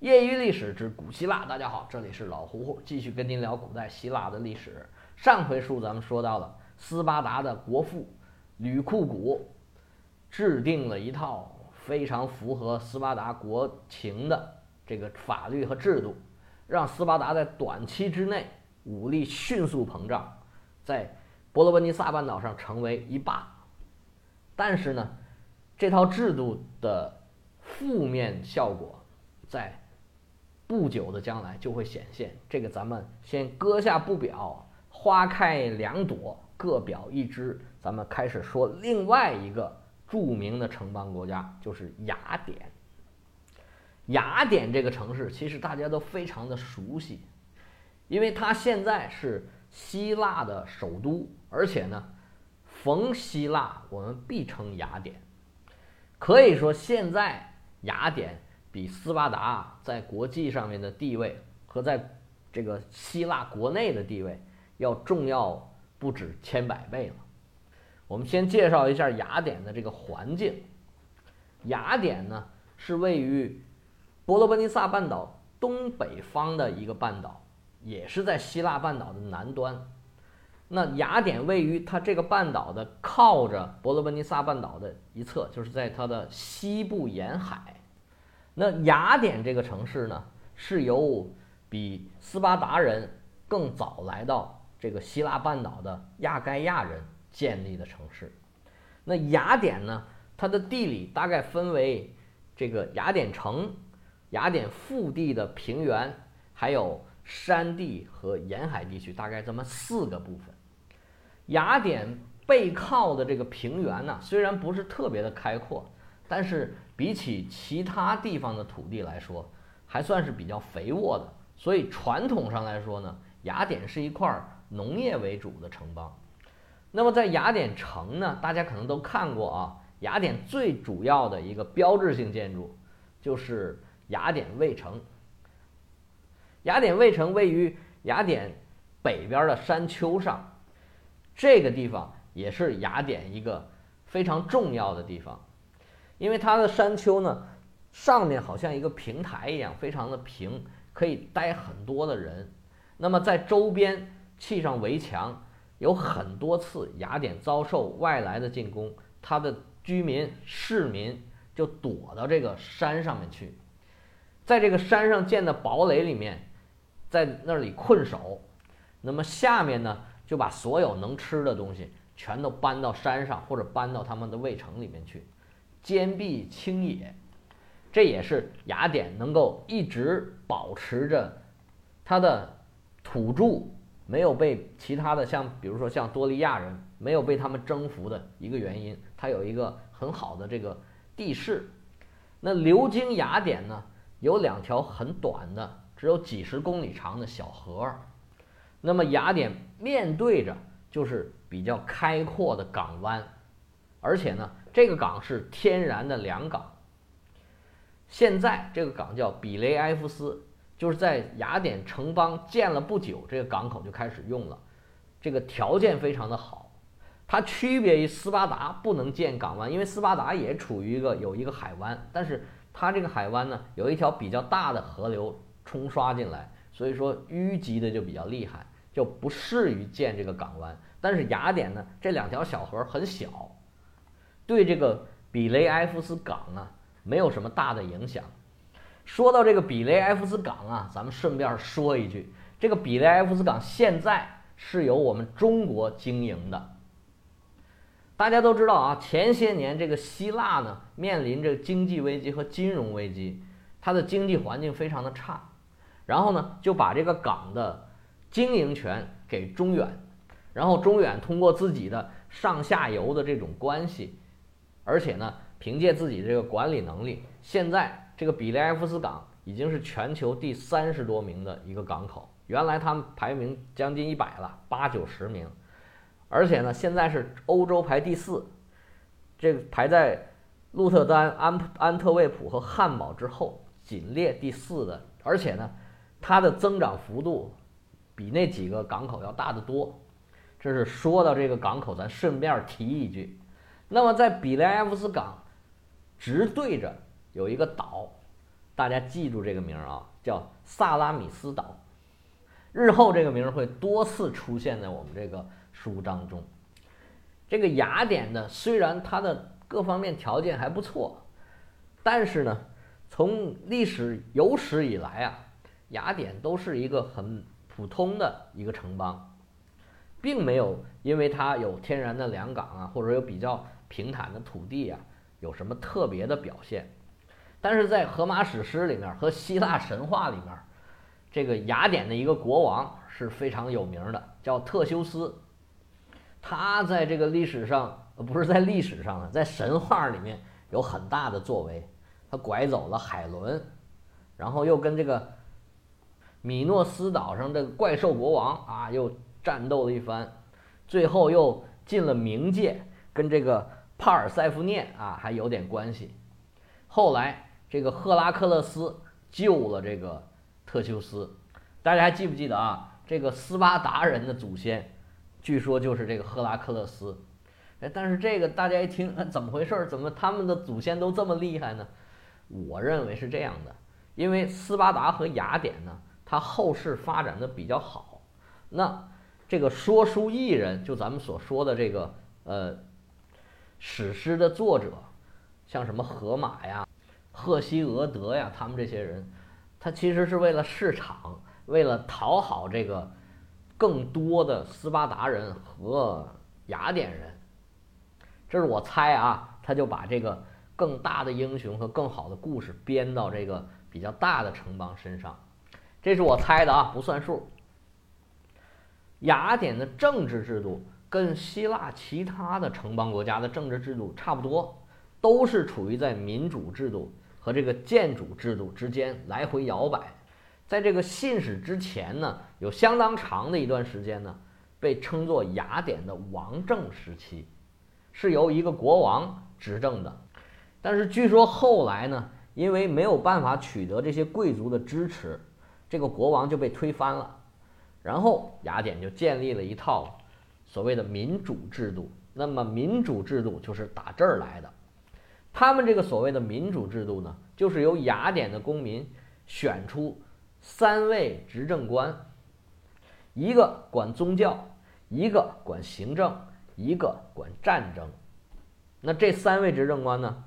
业余历史之古希腊，大家好，这里是老胡胡，继续跟您聊古代希腊的历史。上回书咱们说到了斯巴达的国父吕库古制定了一套非常符合斯巴达国情的这个法律和制度，让斯巴达在短期之内武力迅速膨胀，在伯罗奔尼撒半岛上成为一霸。但是呢，这套制度的负面效果在不久的将来就会显现，这个咱们先搁下不表，花开两朵，各表一枝。咱们开始说另外一个著名的城邦国家，就是雅典。雅典这个城市其实大家都非常的熟悉，因为它现在是希腊的首都，而且呢，逢希腊我们必称雅典。可以说，现在雅典。比斯巴达在国际上面的地位和在这个希腊国内的地位要重要不止千百倍了。我们先介绍一下雅典的这个环境。雅典呢是位于伯罗奔尼撒半岛东北方的一个半岛，也是在希腊半岛的南端。那雅典位于它这个半岛的靠着伯罗奔尼撒半岛的一侧，就是在它的西部沿海。那雅典这个城市呢，是由比斯巴达人更早来到这个希腊半岛的亚该亚人建立的城市。那雅典呢，它的地理大概分为这个雅典城、雅典腹地的平原，还有山地和沿海地区，大概这么四个部分。雅典背靠的这个平原呢，虽然不是特别的开阔，但是。比起其他地方的土地来说，还算是比较肥沃的。所以传统上来说呢，雅典是一块农业为主的城邦。那么在雅典城呢，大家可能都看过啊，雅典最主要的一个标志性建筑就是雅典卫城。雅典卫城位于雅典北边的山丘上，这个地方也是雅典一个非常重要的地方。因为它的山丘呢，上面好像一个平台一样，非常的平，可以待很多的人。那么在周边砌上围墙，有很多次雅典遭受外来的进攻，它的居民市民就躲到这个山上面去，在这个山上建的堡垒里面，在那里困守。那么下面呢，就把所有能吃的东西全都搬到山上，或者搬到他们的卫城里面去。坚壁清野，这也是雅典能够一直保持着它的土著没有被其他的像比如说像多利亚人没有被他们征服的一个原因。它有一个很好的这个地势。那流经雅典呢，有两条很短的，只有几十公里长的小河。那么雅典面对着就是比较开阔的港湾，而且呢。这个港是天然的良港。现在这个港叫比雷埃夫斯，就是在雅典城邦建了不久，这个港口就开始用了。这个条件非常的好，它区别于斯巴达不能建港湾，因为斯巴达也处于一个有一个海湾，但是它这个海湾呢有一条比较大的河流冲刷进来，所以说淤积的就比较厉害，就不适于建这个港湾。但是雅典呢这两条小河很小。对这个比雷埃夫斯港啊，没有什么大的影响。说到这个比雷埃夫斯港啊，咱们顺便说一句，这个比雷埃夫斯港现在是由我们中国经营的。大家都知道啊，前些年这个希腊呢面临着经济危机和金融危机，它的经济环境非常的差，然后呢就把这个港的经营权给中远，然后中远通过自己的上下游的这种关系。而且呢，凭借自己这个管理能力，现在这个比雷埃夫斯港已经是全球第三十多名的一个港口。原来他们排名将近一百了，八九十名。而且呢，现在是欧洲排第四，这个排在鹿特丹、安安特卫普和汉堡之后，仅列第四的。而且呢，它的增长幅度比那几个港口要大得多。这是说到这个港口，咱顺便提一句。那么在比雷埃夫斯港，直对着有一个岛，大家记住这个名啊，叫萨拉米斯岛。日后这个名会多次出现在我们这个书当中。这个雅典呢，虽然它的各方面条件还不错，但是呢，从历史有史以来啊，雅典都是一个很普通的一个城邦，并没有因为它有天然的良港啊，或者有比较平坦的土地啊，有什么特别的表现。但是在荷马史诗里面和希腊神话里面，这个雅典的一个国王是非常有名的，叫特修斯。他在这个历史上，不是在历史上啊，在神话里面有很大的作为。他拐走了海伦，然后又跟这个米诺斯岛上的怪兽国王啊又战斗了一番，最后又进了冥界，跟这个帕尔塞福涅啊还有点关系。后来这个赫拉克勒斯救了这个特修斯，大家还记不记得啊？这个斯巴达人的祖先。据说就是这个赫拉克勒斯，哎，但是这个大家一听，怎么回事？怎么他们的祖先都这么厉害呢？我认为是这样的，因为斯巴达和雅典呢，它后世发展的比较好。那这个说书艺人，就咱们所说的这个呃史诗的作者，像什么荷马呀、赫西俄德呀，他们这些人，他其实是为了市场，为了讨好这个。更多的斯巴达人和雅典人，这是我猜啊，他就把这个更大的英雄和更好的故事编到这个比较大的城邦身上，这是我猜的啊，不算数。雅典的政治制度跟希腊其他的城邦国家的政治制度差不多，都是处于在民主制度和这个建主制度之间来回摇摆。在这个信史之前呢，有相当长的一段时间呢，被称作雅典的王政时期，是由一个国王执政的。但是据说后来呢，因为没有办法取得这些贵族的支持，这个国王就被推翻了。然后雅典就建立了一套所谓的民主制度。那么民主制度就是打这儿来的。他们这个所谓的民主制度呢，就是由雅典的公民选出。三位执政官，一个管宗教，一个管行政，一个管战争。那这三位执政官呢，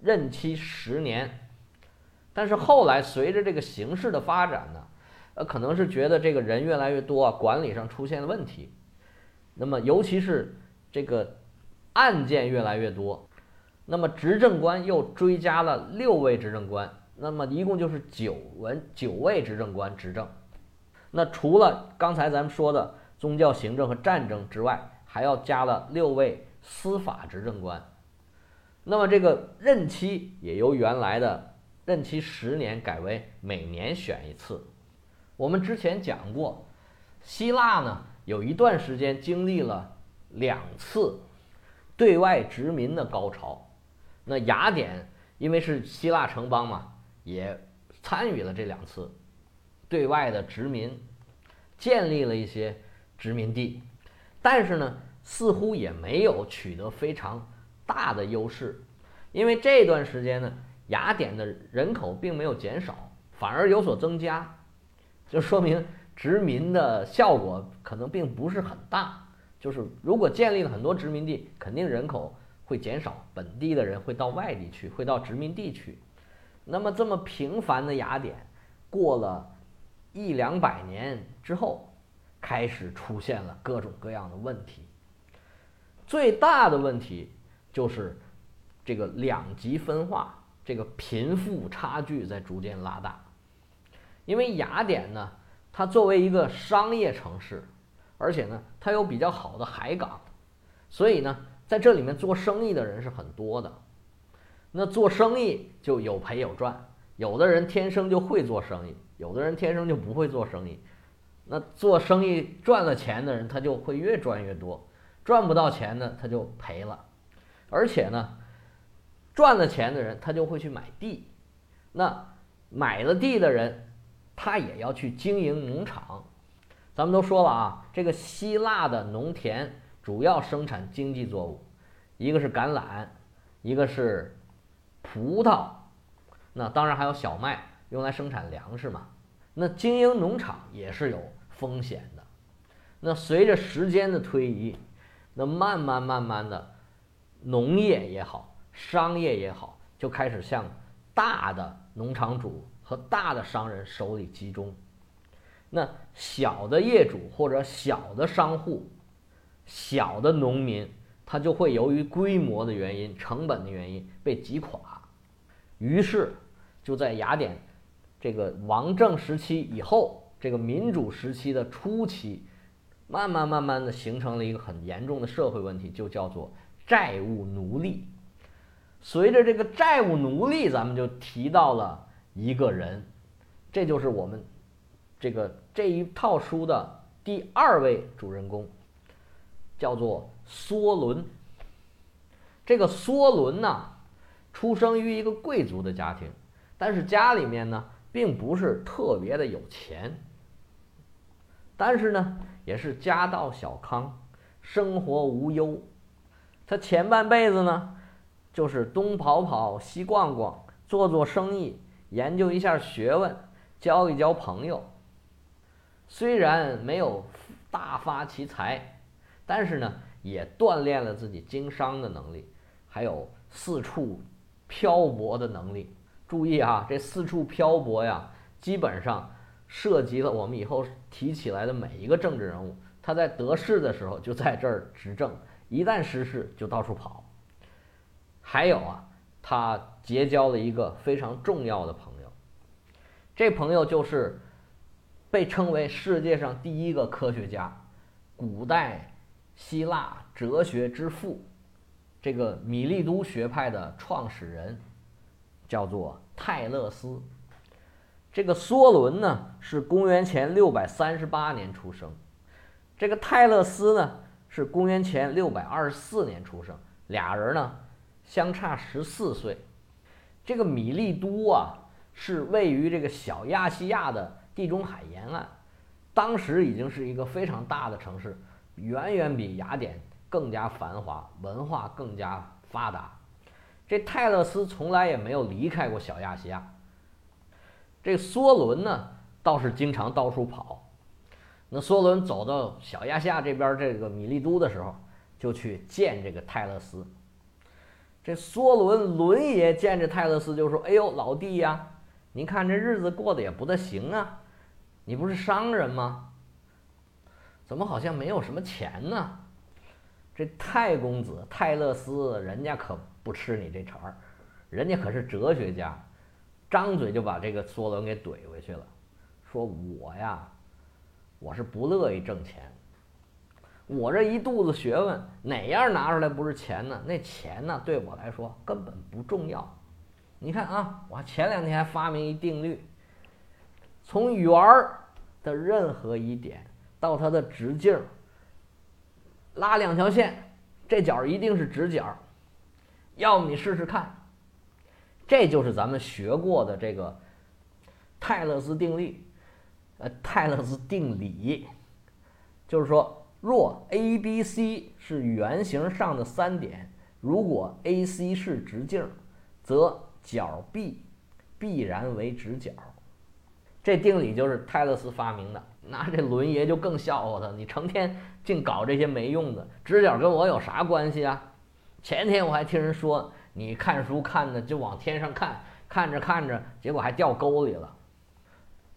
任期十年。但是后来随着这个形势的发展呢，呃，可能是觉得这个人越来越多啊，管理上出现了问题。那么尤其是这个案件越来越多，那么执政官又追加了六位执政官。那么一共就是九文九位执政官执政，那除了刚才咱们说的宗教、行政和战争之外，还要加了六位司法执政官。那么这个任期也由原来的任期十年改为每年选一次。我们之前讲过，希腊呢有一段时间经历了两次对外殖民的高潮。那雅典因为是希腊城邦嘛。也参与了这两次对外的殖民，建立了一些殖民地，但是呢，似乎也没有取得非常大的优势，因为这段时间呢，雅典的人口并没有减少，反而有所增加，就说明殖民的效果可能并不是很大。就是如果建立了很多殖民地，肯定人口会减少，本地的人会到外地去，会到殖民地去。那么这么平凡的雅典，过了一两百年之后，开始出现了各种各样的问题。最大的问题就是这个两极分化，这个贫富差距在逐渐拉大。因为雅典呢，它作为一个商业城市，而且呢，它有比较好的海港，所以呢，在这里面做生意的人是很多的。那做生意就有赔有赚，有的人天生就会做生意，有的人天生就不会做生意。那做生意赚了钱的人，他就会越赚越多；赚不到钱呢，他就赔了。而且呢，赚了钱的人，他就会去买地。那买了地的人，他也要去经营农场。咱们都说了啊，这个希腊的农田主要生产经济作物，一个是橄榄，一个是。葡萄，那当然还有小麦，用来生产粮食嘛。那经营农场也是有风险的。那随着时间的推移，那慢慢慢慢的，农业也好，商业也好，就开始向大的农场主和大的商人手里集中。那小的业主或者小的商户、小的农民，他就会由于规模的原因、成本的原因被挤垮。于是，就在雅典这个王政时期以后，这个民主时期的初期。慢慢慢慢的形成了一个很严重的社会问题，就叫做债务奴隶。随着这个债务奴隶，咱们就提到了一个人，这就是我们这个这一套书的第二位主人公，叫做梭伦。这个梭伦呢，出生于一个贵族的家庭，但是家里面呢，并不是特别的有钱。但是呢，也是家道小康，生活无忧。他前半辈子呢，就是东跑跑，西逛逛，做做生意，研究一下学问，交一交朋友。虽然没有大发其财，但是呢，也锻炼了自己经商的能力，还有四处漂泊的能力。注意啊，这四处漂泊呀，基本上。涉及了我们以后提起来的每一个政治人物，他在得势的时候就在这儿执政，一旦失势就到处跑。还有啊，他结交了一个非常重要的朋友，这朋友就是被称为世界上第一个科学家，古代希腊哲学之父，这个米利都学派的创始人，叫做泰勒斯。这个梭伦呢是公元前六百三十八年出生，这个泰勒斯呢是公元前六百二十四年出生，俩人呢相差十四岁。这个米利都啊是位于这个小亚细亚的地中海沿岸，当时已经是一个非常大的城市，远远比雅典更加繁华，文化更加发达。这泰勒斯从来也没有离开过小亚细亚。这梭伦呢，倒是经常到处跑。那梭伦走到小亚细亚这边这个米利都的时候，就去见这个泰勒斯。这梭伦伦爷见着泰勒斯就说：“哎呦，老弟呀，您看这日子过得也不得行啊，你不是商人吗？怎么好像没有什么钱呢？”这泰公子泰勒斯，人家可不吃你这茬儿，人家可是哲学家。张嘴就把这个梭伦给怼回去了，说我呀，我是不乐意挣钱，我这一肚子学问，哪样拿出来不是钱呢？那钱呢，对我来说根本不重要。你看啊，我前两天还发明一定律，从圆儿的任何一点到它的直径，拉两条线，这角一定是直角，要么你试试看。这就是咱们学过的这个泰勒斯定律，呃，泰勒斯定理，就是说，若 A、B、C 是圆形上的三点，如果 AC 是直径，则角 B 必然为直角。这定理就是泰勒斯发明的。那这伦爷就更笑话他，你成天净搞这些没用的，直角跟我有啥关系啊？前天我还听人说。你看书看的就往天上看，看着看着，结果还掉沟里了。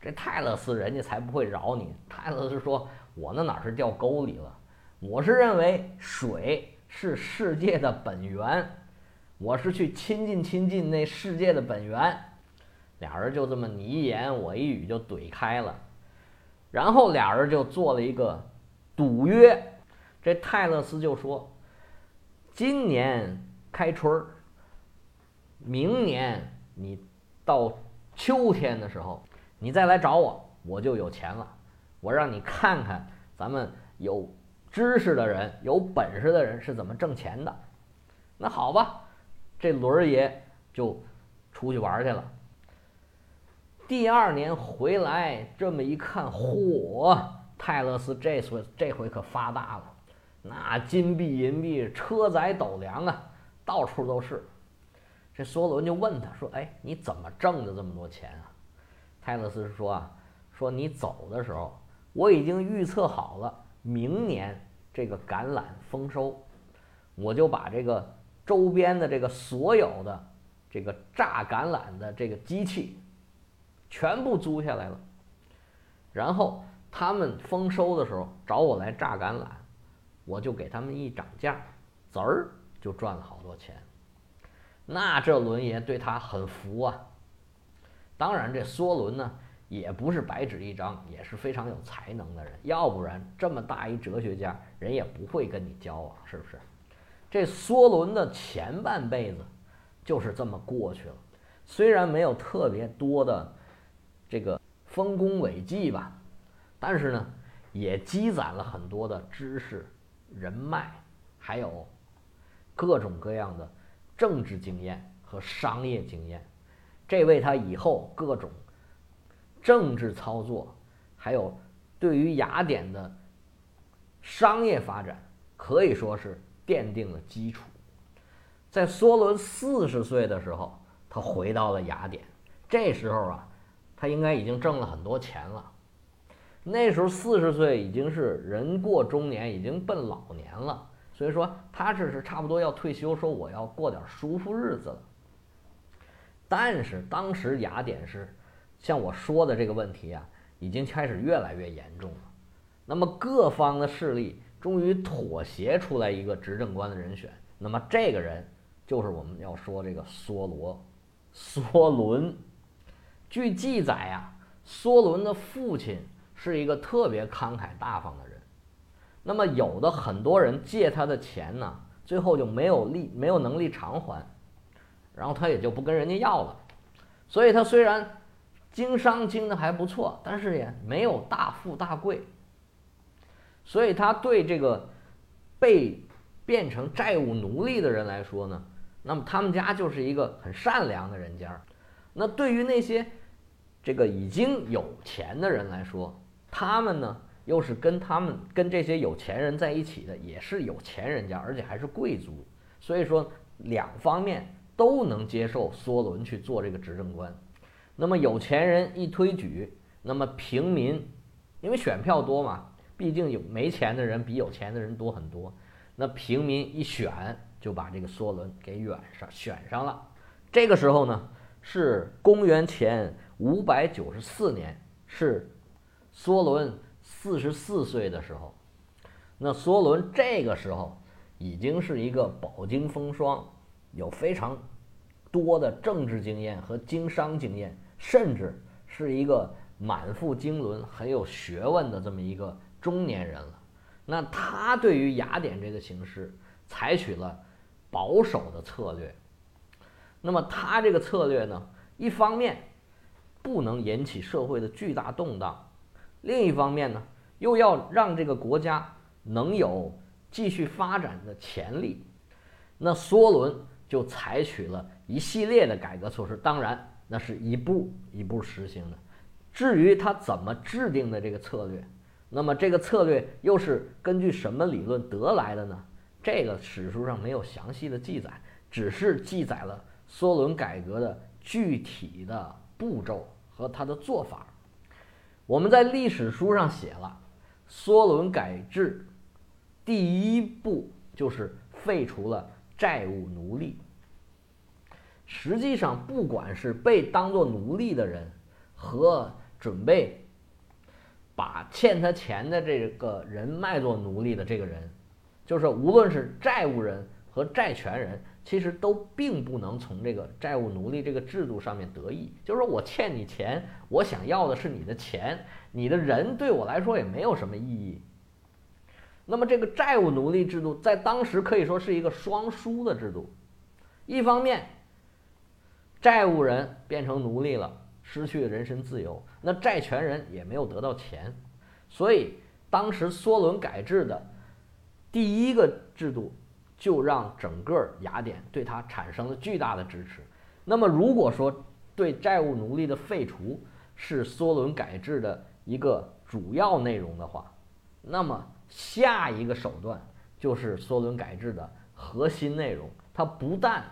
这泰勒斯人家才不会饶你。泰勒斯说：“我那哪是掉沟里了？我是认为水是世界的本源，我是去亲近亲近那世界的本源。”俩人就这么你一言我一语就怼开了，然后俩人就做了一个赌约。这泰勒斯就说：“今年开春儿。”明年你到秋天的时候，你再来找我，我就有钱了。我让你看看咱们有知识的人、有本事的人是怎么挣钱的。那好吧，这轮爷就出去玩去了。第二年回来，这么一看，嚯！泰勒斯这回这回可发大了，那金币银币、车载斗量啊，到处都是。这梭伦就问他说：“哎，你怎么挣的这么多钱啊？”泰勒斯说：“啊，说你走的时候，我已经预测好了明年这个橄榄丰收，我就把这个周边的这个所有的这个榨橄榄的这个机器全部租下来了，然后他们丰收的时候找我来榨橄榄，我就给他们一涨价，滋儿就赚了好多钱。那这轮爷对他很服啊。”当然，这梭伦呢也不是白纸一张，也是非常有才能的人。要不然这么大一哲学家，人也不会跟你交往，是不是？这梭伦的前半辈子就是这么过去了，虽然没有特别多的这个丰功伟绩吧，但是呢，也积攒了很多的知识、人脉，还有各种各样的政治经验和商业经验。这为他以后各种政治操作，还有对于雅典的商业发展，可以说是奠定了基础。在梭伦四十岁的时候，他回到了雅典。这时候啊，他应该已经挣了很多钱了。那时候四十岁已经是人过中年，已经奔老年了。所以说，他这是差不多要退休，说我要过点舒服日子了。但是当时雅典是，像我说的这个问题啊，已经开始越来越严重了。那么各方的势力终于妥协出来一个执政官的人选。那么这个人就是我们要说这个梭罗，梭伦。据记载啊，梭伦的父亲是一个特别慷慨大方的人。那么有的很多人借他的钱呢，最后就没有力，没有能力偿还。然后他也就不跟人家要了，所以他虽然经商经的还不错，但是也没有大富大贵。所以他对这个被变成债务奴隶的人来说呢，那么他们家就是一个很善良的人家。那对于那些这个已经有钱的人来说，他们呢又是跟他们跟这些有钱人在一起的，也是有钱人家，而且还是贵族。所以说两方面。都能接受梭伦去做这个执政官，那么有钱人一推举，那么平民，因为选票多嘛，毕竟有没钱的人比有钱的人多很多，那平民一选就把这个梭伦给选上选上了。这个时候呢，是公元前五百九十四年，是梭伦四十四岁的时候。那梭伦这个时候已经是一个饱经风霜，有非常。多的政治经验和经商经验，甚至是一个满腹经纶、很有学问的这么一个中年人了。那他对于雅典这个形势采取了保守的策略。那么他这个策略呢，一方面不能引起社会的巨大动荡，另一方面呢，又要让这个国家能有继续发展的潜力。那梭伦就采取了。一系列的改革措施，当然那是一步一步实行的。至于他怎么制定的这个策略，那么这个策略又是根据什么理论得来的呢？这个史书上没有详细的记载，只是记载了梭伦改革的具体的步骤和他的做法。我们在历史书上写了，梭伦改制第一步就是废除了债务奴隶。实际上，不管是被当作奴隶的人，和准备把欠他钱的这个人卖作奴隶的这个人，就是无论是债务人和债权人，其实都并不能从这个债务奴隶这个制度上面得益。就是说我欠你钱，我想要的是你的钱，你的人对我来说也没有什么意义。那么，这个债务奴隶制度在当时可以说是一个双输的制度，一方面。债务人变成奴隶了，失去了人身自由，那债权人也没有得到钱，所以当时梭伦改制的第一个制度，就让整个雅典对他产生了巨大的支持。那么，如果说对债务奴隶的废除是梭伦改制的一个主要内容的话，那么下一个手段就是梭伦改制的核心内容，它不但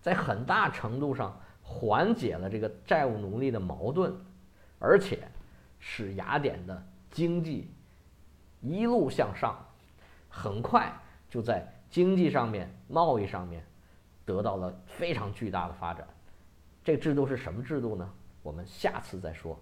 在很大程度上缓解了这个债务奴隶的矛盾，而且使雅典的经济一路向上，很快就在经济上面、贸易上面得到了非常巨大的发展。这制度是什么制度呢？我们下次再说。